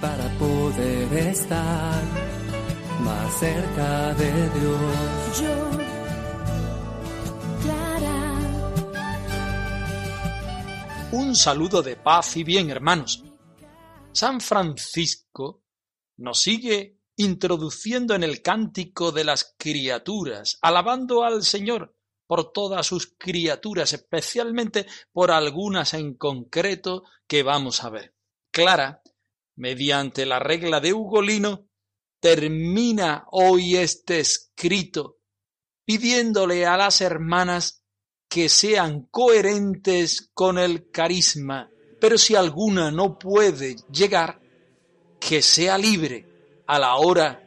para poder estar más cerca de Dios. Yo, Clara, Un saludo de paz y bien, hermanos. San Francisco nos sigue introduciendo en el cántico de las criaturas, alabando al Señor por todas sus criaturas, especialmente por algunas en concreto que vamos a ver. Clara, mediante la regla de Ugolino, termina hoy este escrito pidiéndole a las hermanas que sean coherentes con el carisma, pero si alguna no puede llegar, que sea libre a la hora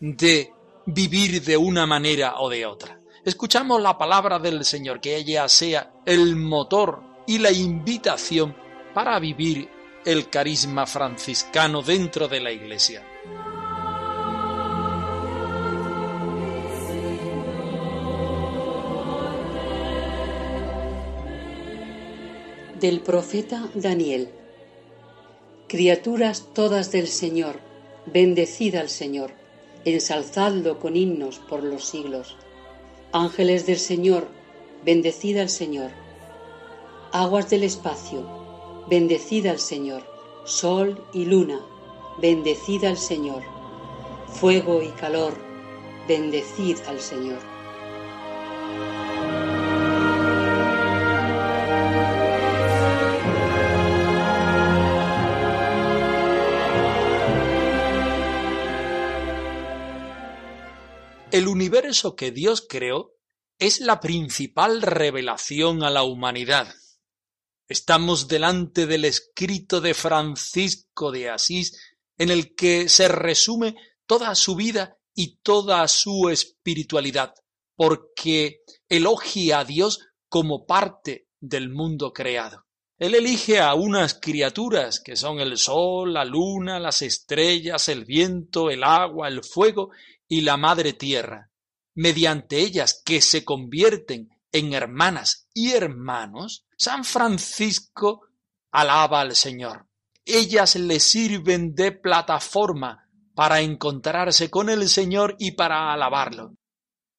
de vivir de una manera o de otra. Escuchamos la palabra del Señor, que ella sea el motor y la invitación para vivir el carisma franciscano dentro de la Iglesia. Del profeta Daniel. Criaturas todas del Señor, bendecid al Señor, ensalzadlo con himnos por los siglos. Ángeles del Señor, bendecid al Señor. Aguas del espacio, bendecid al Señor. Sol y luna, bendecid al Señor. Fuego y calor, bendecid al Señor. El universo que Dios creó es la principal revelación a la humanidad. Estamos delante del escrito de Francisco de Asís en el que se resume toda su vida y toda su espiritualidad, porque elogia a Dios como parte del mundo creado. Él elige a unas criaturas que son el sol, la luna, las estrellas, el viento, el agua, el fuego y la madre tierra, mediante ellas que se convierten en hermanas y hermanos, San Francisco alaba al Señor. Ellas le sirven de plataforma para encontrarse con el Señor y para alabarlo,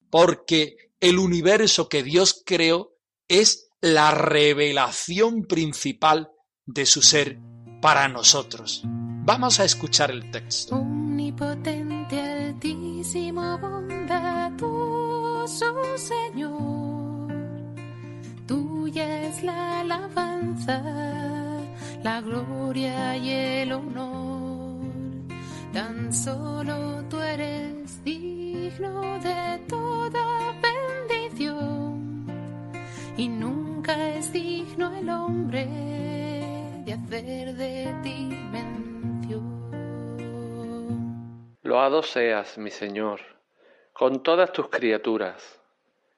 porque el universo que Dios creó es la revelación principal de su ser para nosotros. Vamos a escuchar el texto. omnipotente, altísimo, bondadoso Señor. Tuya es la alabanza, la gloria y el honor. Tan solo tú eres digno de toda bendición y nunca es digno el hombre de hacer de ti mención. Loado seas, mi Señor, con todas tus criaturas,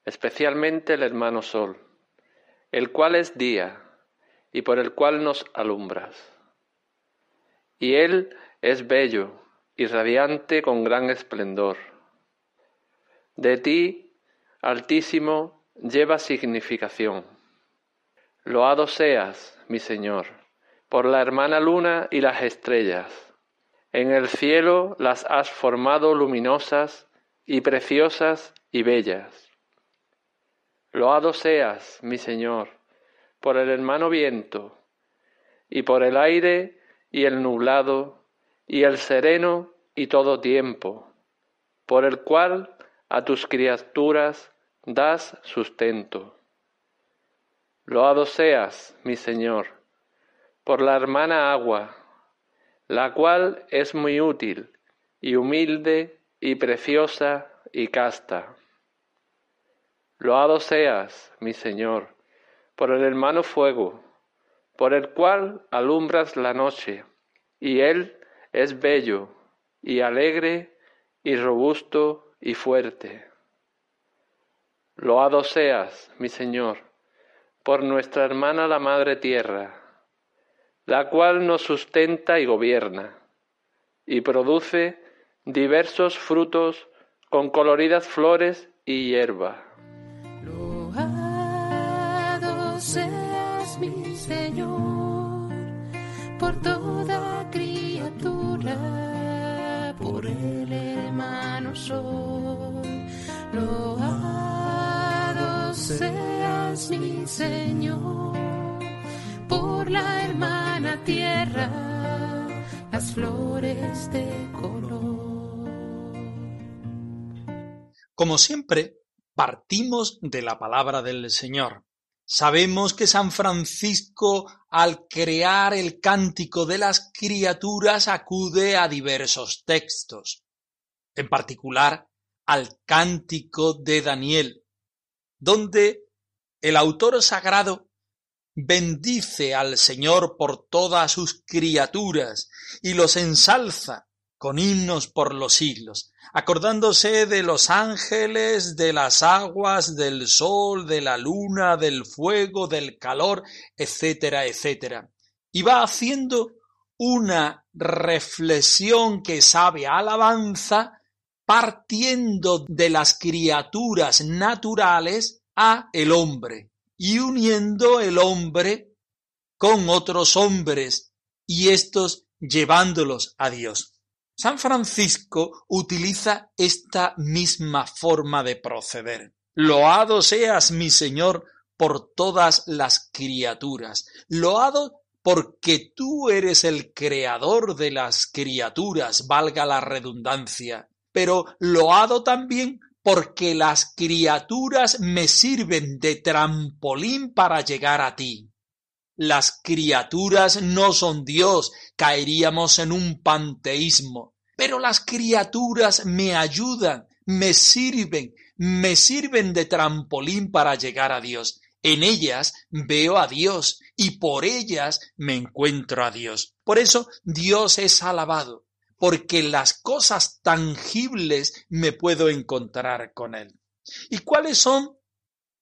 especialmente el hermano Sol, el cual es día y por el cual nos alumbras. Y él es bello y radiante con gran esplendor. De ti, Altísimo, lleva significación. Loado seas, mi Señor, por la hermana luna y las estrellas. En el cielo las has formado luminosas y preciosas y bellas. Loado seas, mi Señor, por el hermano viento, y por el aire y el nublado, y el sereno y todo tiempo, por el cual a tus criaturas das sustento. Loado seas, mi Señor, por la hermana agua, la cual es muy útil y humilde y preciosa y casta. Loado seas, mi Señor, por el hermano fuego, por el cual alumbras la noche, y él es bello, y alegre, y robusto, y fuerte. Loado seas, mi Señor, por nuestra hermana la Madre Tierra, la cual nos sustenta y gobierna, y produce diversos frutos con coloridas flores y hierba. Loado seas mi Señor por toda criatura, por el hermano sol. Loado seas mi Señor por la hermana tierra, las flores de color. Como siempre, partimos de la palabra del Señor. Sabemos que San Francisco, al crear el cántico de las criaturas, acude a diversos textos, en particular al cántico de Daniel, donde el autor sagrado bendice al Señor por todas sus criaturas y los ensalza con himnos por los siglos, acordándose de los ángeles, de las aguas, del sol, de la luna, del fuego, del calor, etcétera, etcétera. Y va haciendo una reflexión que sabe alabanza partiendo de las criaturas naturales a el hombre y uniendo el hombre con otros hombres y estos llevándolos a Dios. San Francisco utiliza esta misma forma de proceder. Loado seas, mi Señor, por todas las criaturas. Loado porque tú eres el creador de las criaturas, valga la redundancia. Pero loado también porque las criaturas me sirven de trampolín para llegar a ti. Las criaturas no son Dios, caeríamos en un panteísmo. Pero las criaturas me ayudan, me sirven, me sirven de trampolín para llegar a Dios. En ellas veo a Dios y por ellas me encuentro a Dios. Por eso Dios es alabado, porque las cosas tangibles me puedo encontrar con Él. ¿Y cuáles son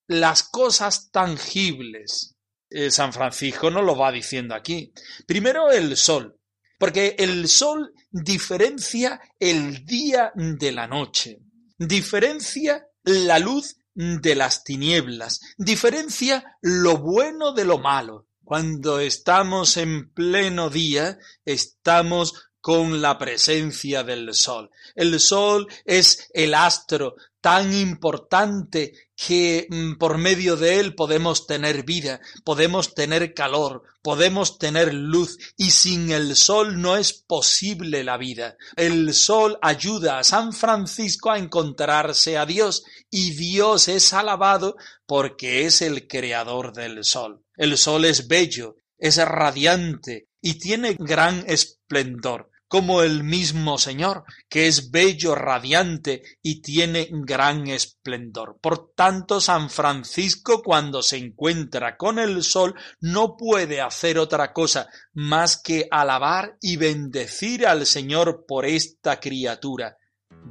las cosas tangibles? Eh, San Francisco nos lo va diciendo aquí. Primero el sol, porque el sol diferencia el día de la noche, diferencia la luz de las tinieblas, diferencia lo bueno de lo malo. Cuando estamos en pleno día, estamos con la presencia del sol. El sol es el astro tan importante que mm, por medio de él podemos tener vida, podemos tener calor, podemos tener luz y sin el sol no es posible la vida. El sol ayuda a San Francisco a encontrarse a Dios y Dios es alabado porque es el creador del sol. El sol es bello, es radiante y tiene gran esplendor como el mismo Señor, que es bello, radiante y tiene gran esplendor. Por tanto, San Francisco, cuando se encuentra con el sol, no puede hacer otra cosa más que alabar y bendecir al Señor por esta criatura.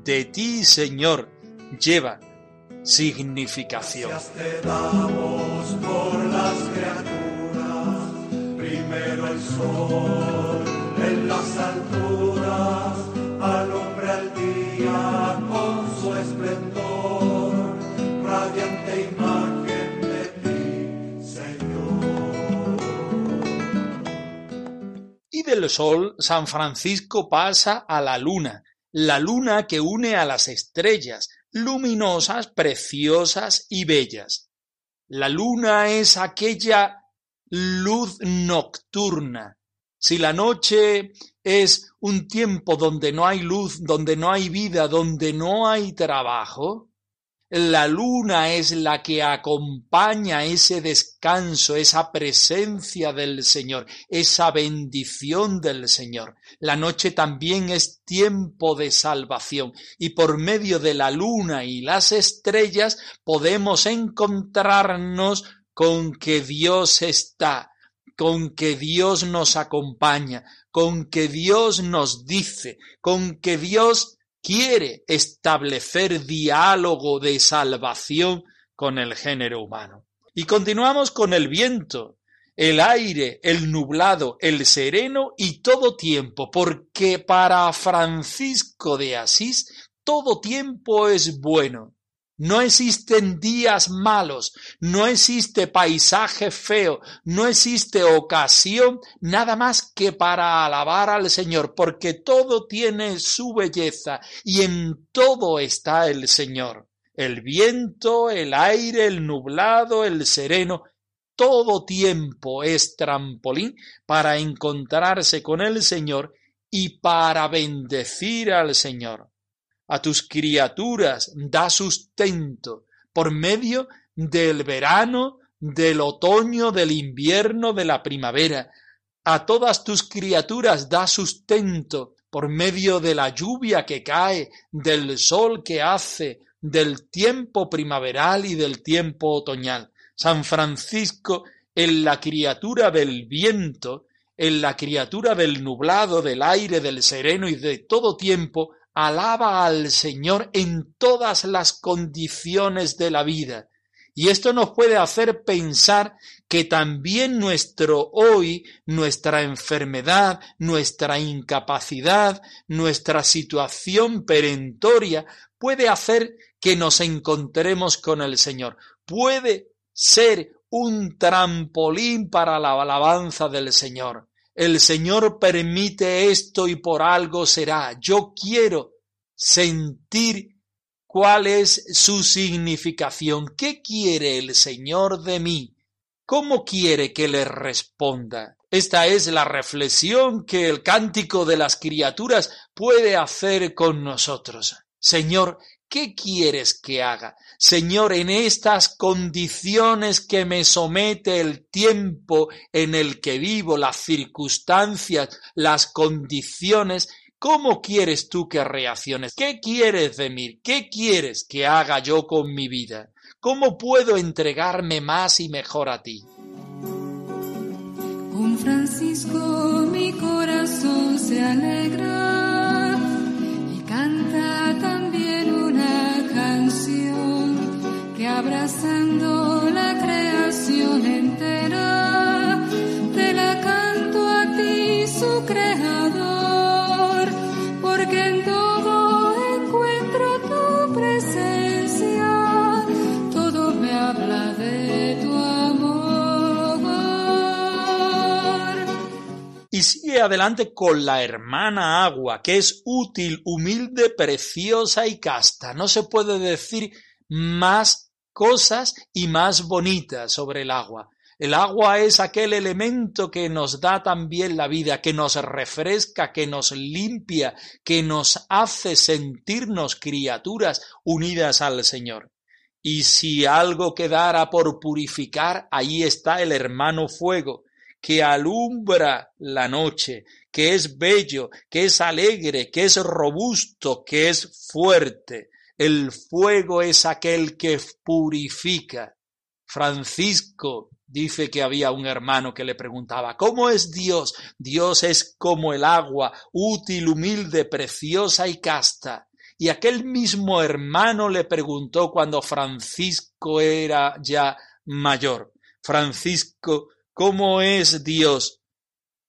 De ti, Señor, lleva significación. Con su esplendor, radiante imagen de ti, Señor. Y del sol, San Francisco pasa a la luna, la luna que une a las estrellas, luminosas, preciosas y bellas. La luna es aquella luz nocturna, si la noche es un tiempo donde no hay luz, donde no hay vida, donde no hay trabajo, la luna es la que acompaña ese descanso, esa presencia del Señor, esa bendición del Señor. La noche también es tiempo de salvación y por medio de la luna y las estrellas podemos encontrarnos con que Dios está con que Dios nos acompaña, con que Dios nos dice, con que Dios quiere establecer diálogo de salvación con el género humano. Y continuamos con el viento, el aire, el nublado, el sereno y todo tiempo, porque para Francisco de Asís todo tiempo es bueno. No existen días malos, no existe paisaje feo, no existe ocasión nada más que para alabar al Señor, porque todo tiene su belleza y en todo está el Señor. El viento, el aire, el nublado, el sereno, todo tiempo es trampolín para encontrarse con el Señor y para bendecir al Señor a tus criaturas da sustento por medio del verano, del otoño, del invierno, de la primavera. A todas tus criaturas da sustento por medio de la lluvia que cae, del sol que hace, del tiempo primaveral y del tiempo otoñal. San Francisco, en la criatura del viento, en la criatura del nublado, del aire, del sereno y de todo tiempo, alaba al Señor en todas las condiciones de la vida. Y esto nos puede hacer pensar que también nuestro hoy, nuestra enfermedad, nuestra incapacidad, nuestra situación perentoria puede hacer que nos encontremos con el Señor. Puede ser un trampolín para la alabanza del Señor. El Señor permite esto y por algo será. Yo quiero sentir cuál es su significación. ¿Qué quiere el Señor de mí? ¿Cómo quiere que le responda? Esta es la reflexión que el cántico de las criaturas puede hacer con nosotros. Señor, ¿qué quieres que haga? Señor, en estas condiciones que me somete el tiempo en el que vivo, las circunstancias, las condiciones, ¿cómo quieres tú que reacciones? ¿Qué quieres de mí? ¿Qué quieres que haga yo con mi vida? ¿Cómo puedo entregarme más y mejor a ti? Con Francisco mi corazón se alegra con la hermana agua, que es útil, humilde, preciosa y casta. No se puede decir más cosas y más bonitas sobre el agua. El agua es aquel elemento que nos da también la vida, que nos refresca, que nos limpia, que nos hace sentirnos criaturas unidas al Señor. Y si algo quedara por purificar, ahí está el hermano fuego, que alumbra la noche, que es bello, que es alegre, que es robusto, que es fuerte. El fuego es aquel que purifica. Francisco dice que había un hermano que le preguntaba, ¿cómo es Dios? Dios es como el agua, útil, humilde, preciosa y casta. Y aquel mismo hermano le preguntó cuando Francisco era ya mayor, Francisco, ¿cómo es Dios?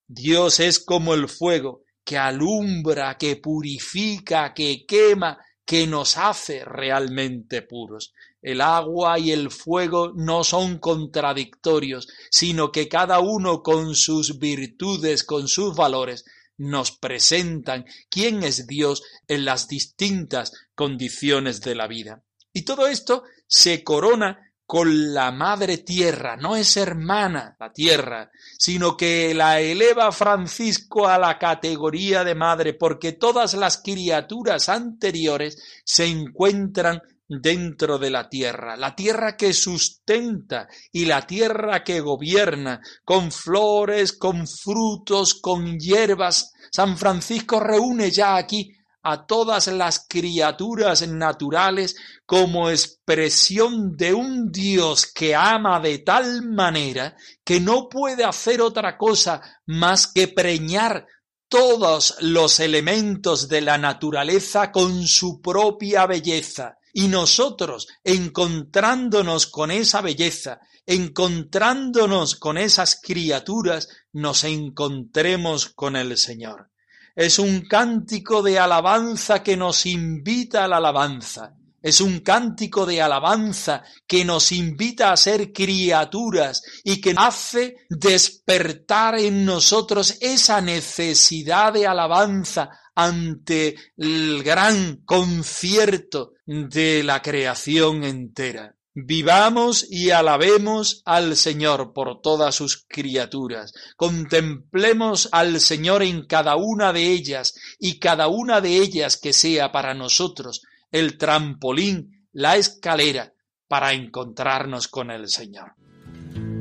Dios es como el fuego que alumbra, que purifica, que quema, que nos hace realmente puros. El agua y el fuego no son contradictorios, sino que cada uno con sus virtudes, con sus valores, nos presentan quién es Dios en las distintas condiciones de la vida. Y todo esto se corona con la madre tierra, no es hermana la tierra, sino que la eleva Francisco a la categoría de madre, porque todas las criaturas anteriores se encuentran dentro de la tierra, la tierra que sustenta y la tierra que gobierna, con flores, con frutos, con hierbas. San Francisco reúne ya aquí a todas las criaturas naturales como expresión de un Dios que ama de tal manera que no puede hacer otra cosa más que preñar todos los elementos de la naturaleza con su propia belleza. Y nosotros, encontrándonos con esa belleza, encontrándonos con esas criaturas, nos encontremos con el Señor. Es un cántico de alabanza que nos invita a la alabanza. Es un cántico de alabanza que nos invita a ser criaturas y que hace despertar en nosotros esa necesidad de alabanza ante el gran concierto de la creación entera. Vivamos y alabemos al Señor por todas sus criaturas. Contemplemos al Señor en cada una de ellas y cada una de ellas que sea para nosotros el trampolín, la escalera para encontrarnos con el Señor.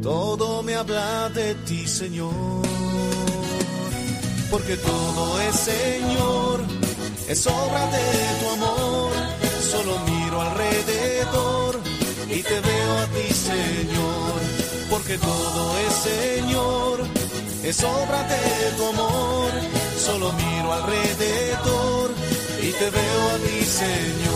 Todo me habla de ti, Señor, porque todo es Señor, es obra de tu amor. Solo miro alrededor te veo a ti, Señor, porque todo es Señor, es obra de tu amor. Solo miro alrededor y te veo a ti, Señor.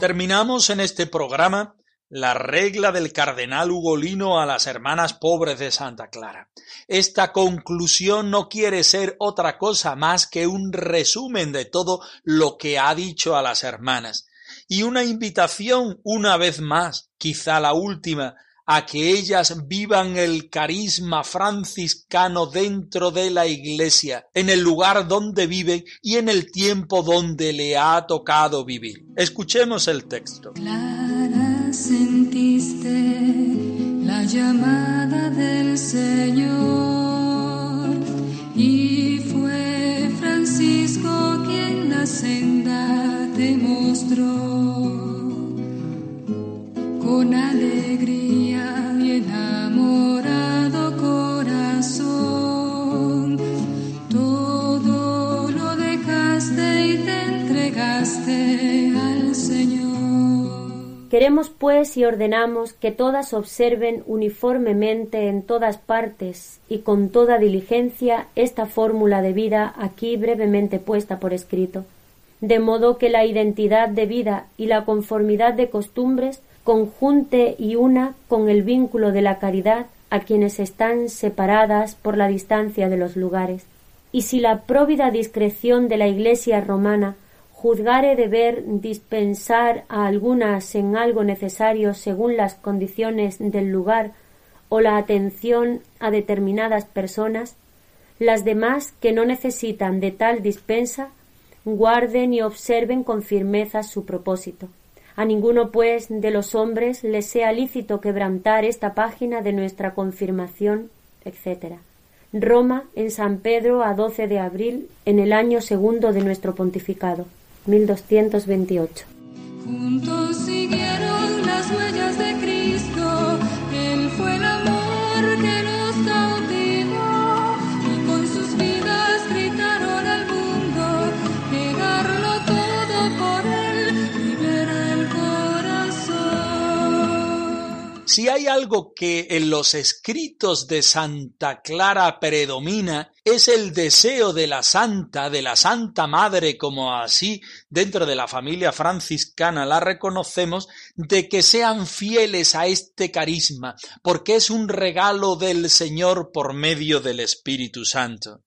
Terminamos en este programa la regla del cardenal Ugolino a las hermanas pobres de Santa Clara. Esta conclusión no quiere ser otra cosa más que un resumen de todo lo que ha dicho a las hermanas y una invitación una vez más, quizá la última, a que ellas vivan el carisma franciscano dentro de la Iglesia, en el lugar donde viven y en el tiempo donde le ha tocado vivir. Escuchemos el texto. Queremos pues y ordenamos que todas observen uniformemente en todas partes y con toda diligencia esta fórmula de vida aquí brevemente puesta por escrito, de modo que la identidad de vida y la conformidad de costumbres conjunte y una con el vínculo de la caridad a quienes están separadas por la distancia de los lugares. Y si la próvida discreción de la Iglesia romana juzgare deber dispensar a algunas en algo necesario según las condiciones del lugar o la atención a determinadas personas, las demás que no necesitan de tal dispensa guarden y observen con firmeza su propósito. A ninguno, pues, de los hombres le sea lícito quebrantar esta página de nuestra confirmación, etc. Roma, en San Pedro, a 12 de abril, en el año segundo de nuestro pontificado, 1228. Juntos Si hay algo que en los escritos de Santa Clara predomina, es el deseo de la santa, de la Santa Madre, como así dentro de la familia franciscana la reconocemos, de que sean fieles a este carisma, porque es un regalo del Señor por medio del Espíritu Santo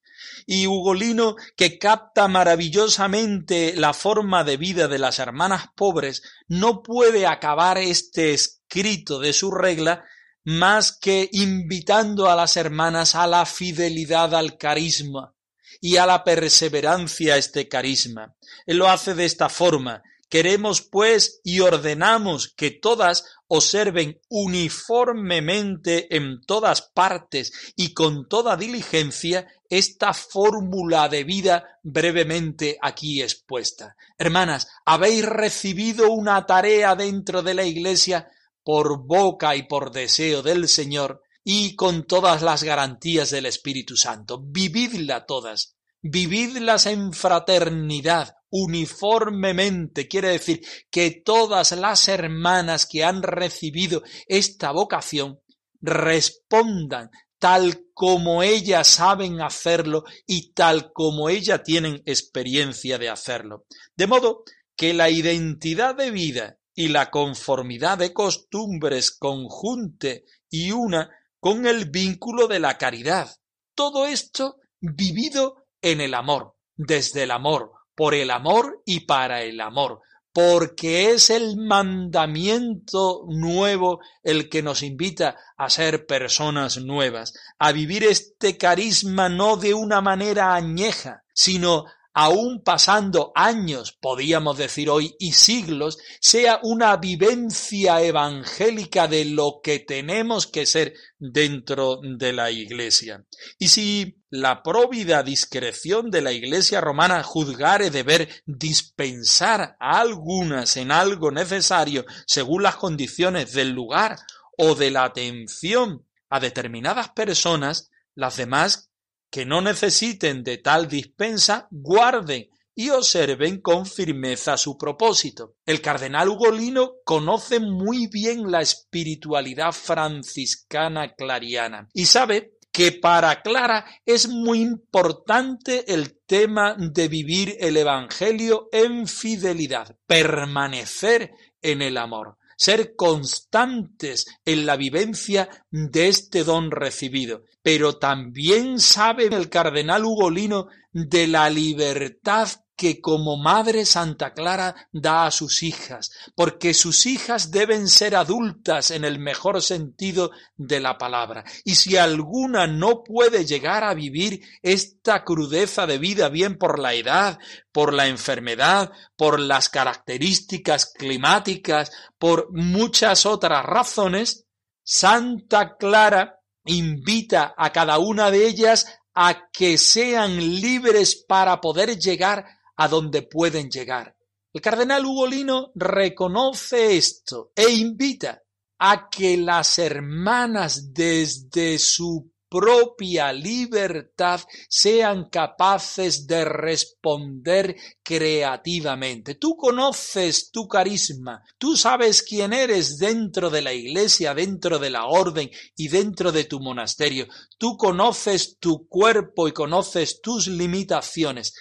y Ugolino, que capta maravillosamente la forma de vida de las hermanas pobres, no puede acabar este escrito de su regla más que invitando a las hermanas a la fidelidad al carisma y a la perseverancia a este carisma. Él lo hace de esta forma. Queremos, pues, y ordenamos que todas observen uniformemente en todas partes y con toda diligencia esta fórmula de vida brevemente aquí expuesta. Hermanas, habéis recibido una tarea dentro de la Iglesia por boca y por deseo del Señor y con todas las garantías del Espíritu Santo. Vividla todas, vividlas en fraternidad, uniformemente. Quiere decir que todas las hermanas que han recibido esta vocación respondan tal como ellas saben hacerlo y tal como ellas tienen experiencia de hacerlo. De modo que la identidad de vida y la conformidad de costumbres conjunte y una con el vínculo de la caridad. Todo esto vivido en el amor, desde el amor, por el amor y para el amor, porque es el mandamiento nuevo el que nos invita a ser personas nuevas, a vivir este carisma no de una manera añeja, sino aún pasando años, podíamos decir hoy, y siglos, sea una vivencia evangélica de lo que tenemos que ser dentro de la Iglesia. Y si la próvida discreción de la Iglesia romana juzgare deber dispensar a algunas en algo necesario según las condiciones del lugar o de la atención a determinadas personas, las demás que no necesiten de tal dispensa, guarden y observen con firmeza su propósito. El cardenal Ugolino conoce muy bien la espiritualidad franciscana clariana y sabe que para Clara es muy importante el tema de vivir el Evangelio en fidelidad, permanecer en el amor ser constantes en la vivencia de este don recibido. Pero también sabe el cardenal Ugolino de la libertad que como Madre Santa Clara da a sus hijas, porque sus hijas deben ser adultas en el mejor sentido de la palabra. Y si alguna no puede llegar a vivir esta crudeza de vida, bien por la edad, por la enfermedad, por las características climáticas, por muchas otras razones, Santa Clara invita a cada una de ellas a que sean libres para poder llegar a donde pueden llegar. El cardenal Ugolino reconoce esto e invita a que las hermanas desde su propia libertad sean capaces de responder creativamente. Tú conoces tu carisma, tú sabes quién eres dentro de la iglesia, dentro de la orden y dentro de tu monasterio. Tú conoces tu cuerpo y conoces tus limitaciones.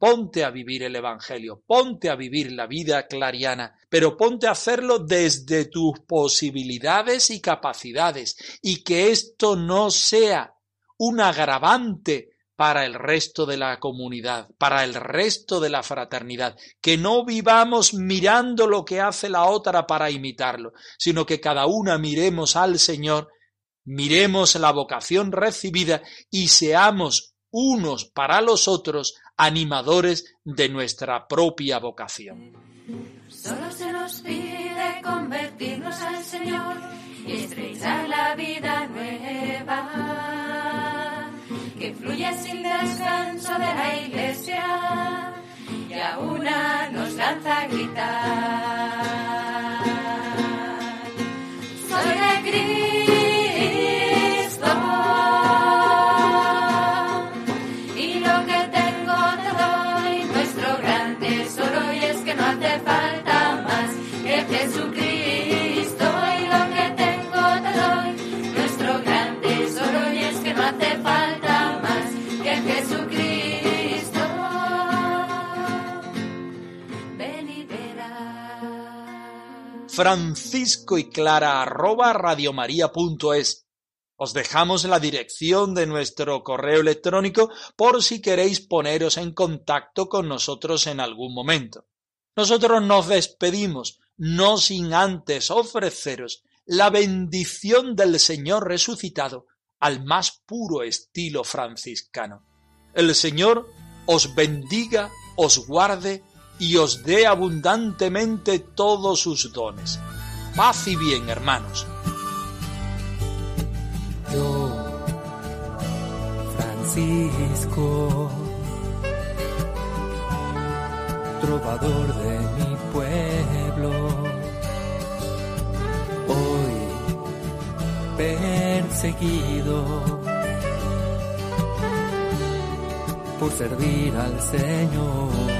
Ponte a vivir el Evangelio, ponte a vivir la vida clariana, pero ponte a hacerlo desde tus posibilidades y capacidades, y que esto no sea un agravante para el resto de la comunidad, para el resto de la fraternidad, que no vivamos mirando lo que hace la otra para imitarlo, sino que cada una miremos al Señor, miremos la vocación recibida y seamos unos para los otros animadores de nuestra propia vocación. Solo se nos pide convertirnos al Señor y estrechar la vida nueva que fluye sin descanso de la iglesia y a una nos lanza a gritar. Francisco y Clara arroba radiomaria.es. Os dejamos la dirección de nuestro correo electrónico por si queréis poneros en contacto con nosotros en algún momento. Nosotros nos despedimos, no sin antes ofreceros la bendición del Señor resucitado al más puro estilo franciscano. El Señor os bendiga, os guarde y os dé abundantemente todos sus dones. Paz y bien, hermanos. Yo, Francisco, trovador de mi pueblo, hoy perseguido, por servir al Señor.